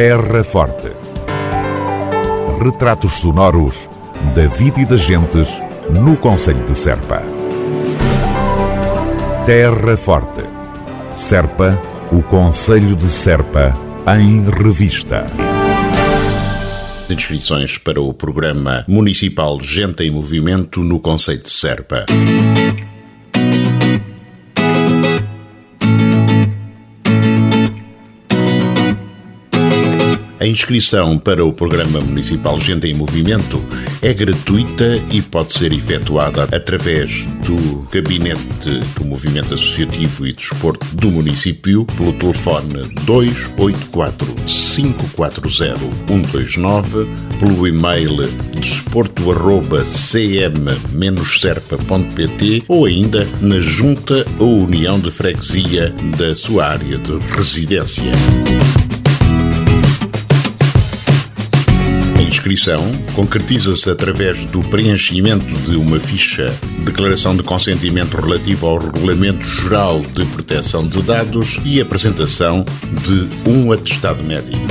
Terra Forte. Retratos sonoros da vida e das gentes no Conselho de Serpa. Terra Forte. Serpa, o Conselho de Serpa, em revista. Inscrições para o programa municipal Gente em Movimento no Conselho de Serpa. Inscrição para o Programa Municipal Gente em Movimento é gratuita e pode ser efetuada através do Gabinete do Movimento Associativo e Desporto do município pelo telefone 284 540 129, pelo e-mail desporto.cm-serpa.pt ou ainda na Junta ou União de Freguesia da sua área de residência. Inscrição concretiza-se através do preenchimento de uma ficha declaração de consentimento relativo ao Regulamento Geral de Proteção de Dados e apresentação de um atestado médico.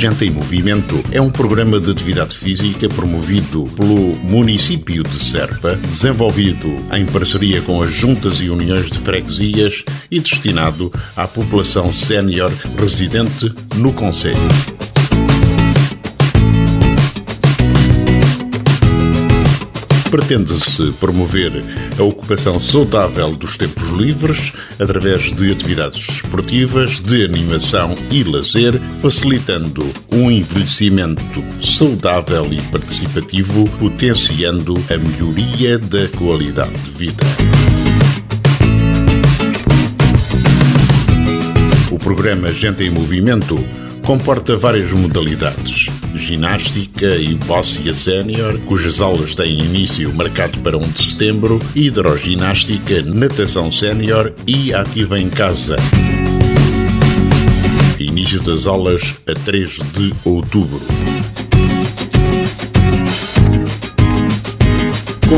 Gente em Movimento é um programa de atividade física promovido pelo município de Serpa, desenvolvido em parceria com as juntas e uniões de freguesias e destinado à população sénior residente no Conselho. Pretende-se promover a ocupação saudável dos tempos livres através de atividades esportivas, de animação e lazer, facilitando um envelhecimento saudável e participativo, potenciando a melhoria da qualidade de vida. O programa Gente em Movimento comporta várias modalidades. Ginástica e bóssia sénior, cujas aulas têm início marcado para 1 de setembro, hidroginástica, natação sénior e ativa em casa. Início das aulas a 3 de outubro.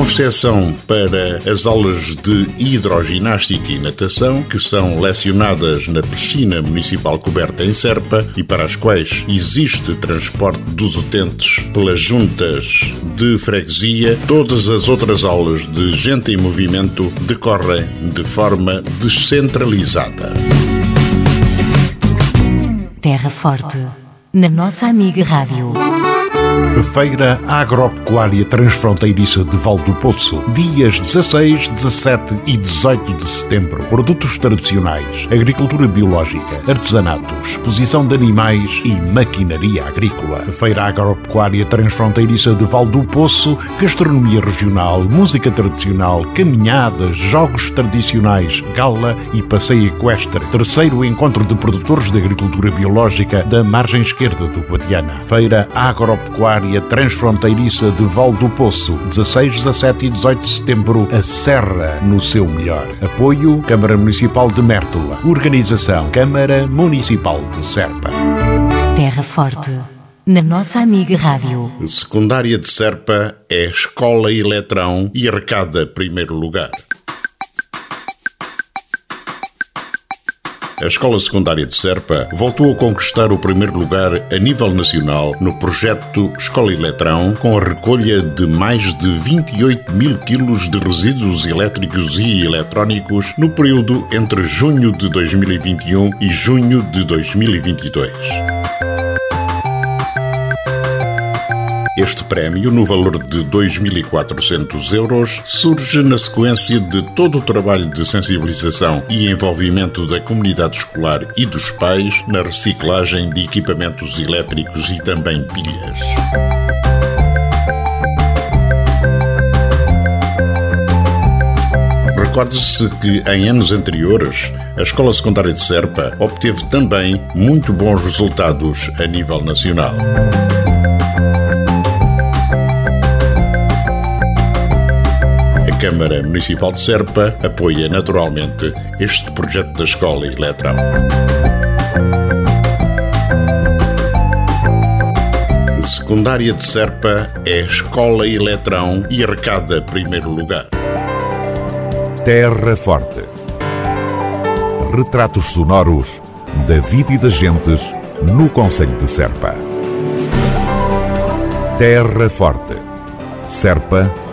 Com exceção para as aulas de hidroginástica e natação, que são lecionadas na piscina municipal coberta em Serpa e para as quais existe transporte dos utentes pelas juntas de freguesia, todas as outras aulas de gente em movimento decorrem de forma descentralizada. Terra Forte, na nossa amiga Rádio. Feira Agropecuária Transfronteiriça de Val do Poço, dias 16, 17 e 18 de setembro. Produtos tradicionais, agricultura biológica, artesanato, exposição de animais e maquinaria agrícola. Feira Agropecuária Transfronteiriça de Val do Poço, gastronomia regional, música tradicional, caminhadas, jogos tradicionais, gala e passeio equestre. Terceiro encontro de produtores de agricultura biológica da margem esquerda do Guadiana. Feira Agropecuária Agropecuária Transfronteiriça de Val do Poço, 16, 17 e 18 de setembro, a Serra no seu melhor. Apoio Câmara Municipal de Mértola. Organização Câmara Municipal de Serpa. Terra Forte. Na nossa amiga Rádio. Secundária de Serpa é Escola Eletrão e arrecada primeiro lugar. A Escola Secundária de Serpa voltou a conquistar o primeiro lugar a nível nacional no projeto Escola Eletrão, com a recolha de mais de 28 mil quilos de resíduos elétricos e eletrónicos no período entre junho de 2021 e junho de 2022. Este prémio, no valor de 2.400 euros, surge na sequência de todo o trabalho de sensibilização e envolvimento da comunidade escolar e dos pais na reciclagem de equipamentos elétricos e também pilhas. Recorde-se que em anos anteriores a Escola Secundária de Serpa obteve também muito bons resultados a nível nacional. Câmara Municipal de Serpa apoia naturalmente este projeto da Escola Eletrão. Secundária de Serpa é Escola Eletrão e arrecada primeiro lugar. Terra Forte. retratos sonoros da vida e das gentes no Conselho de Serpa. Terra Forte. Serpa,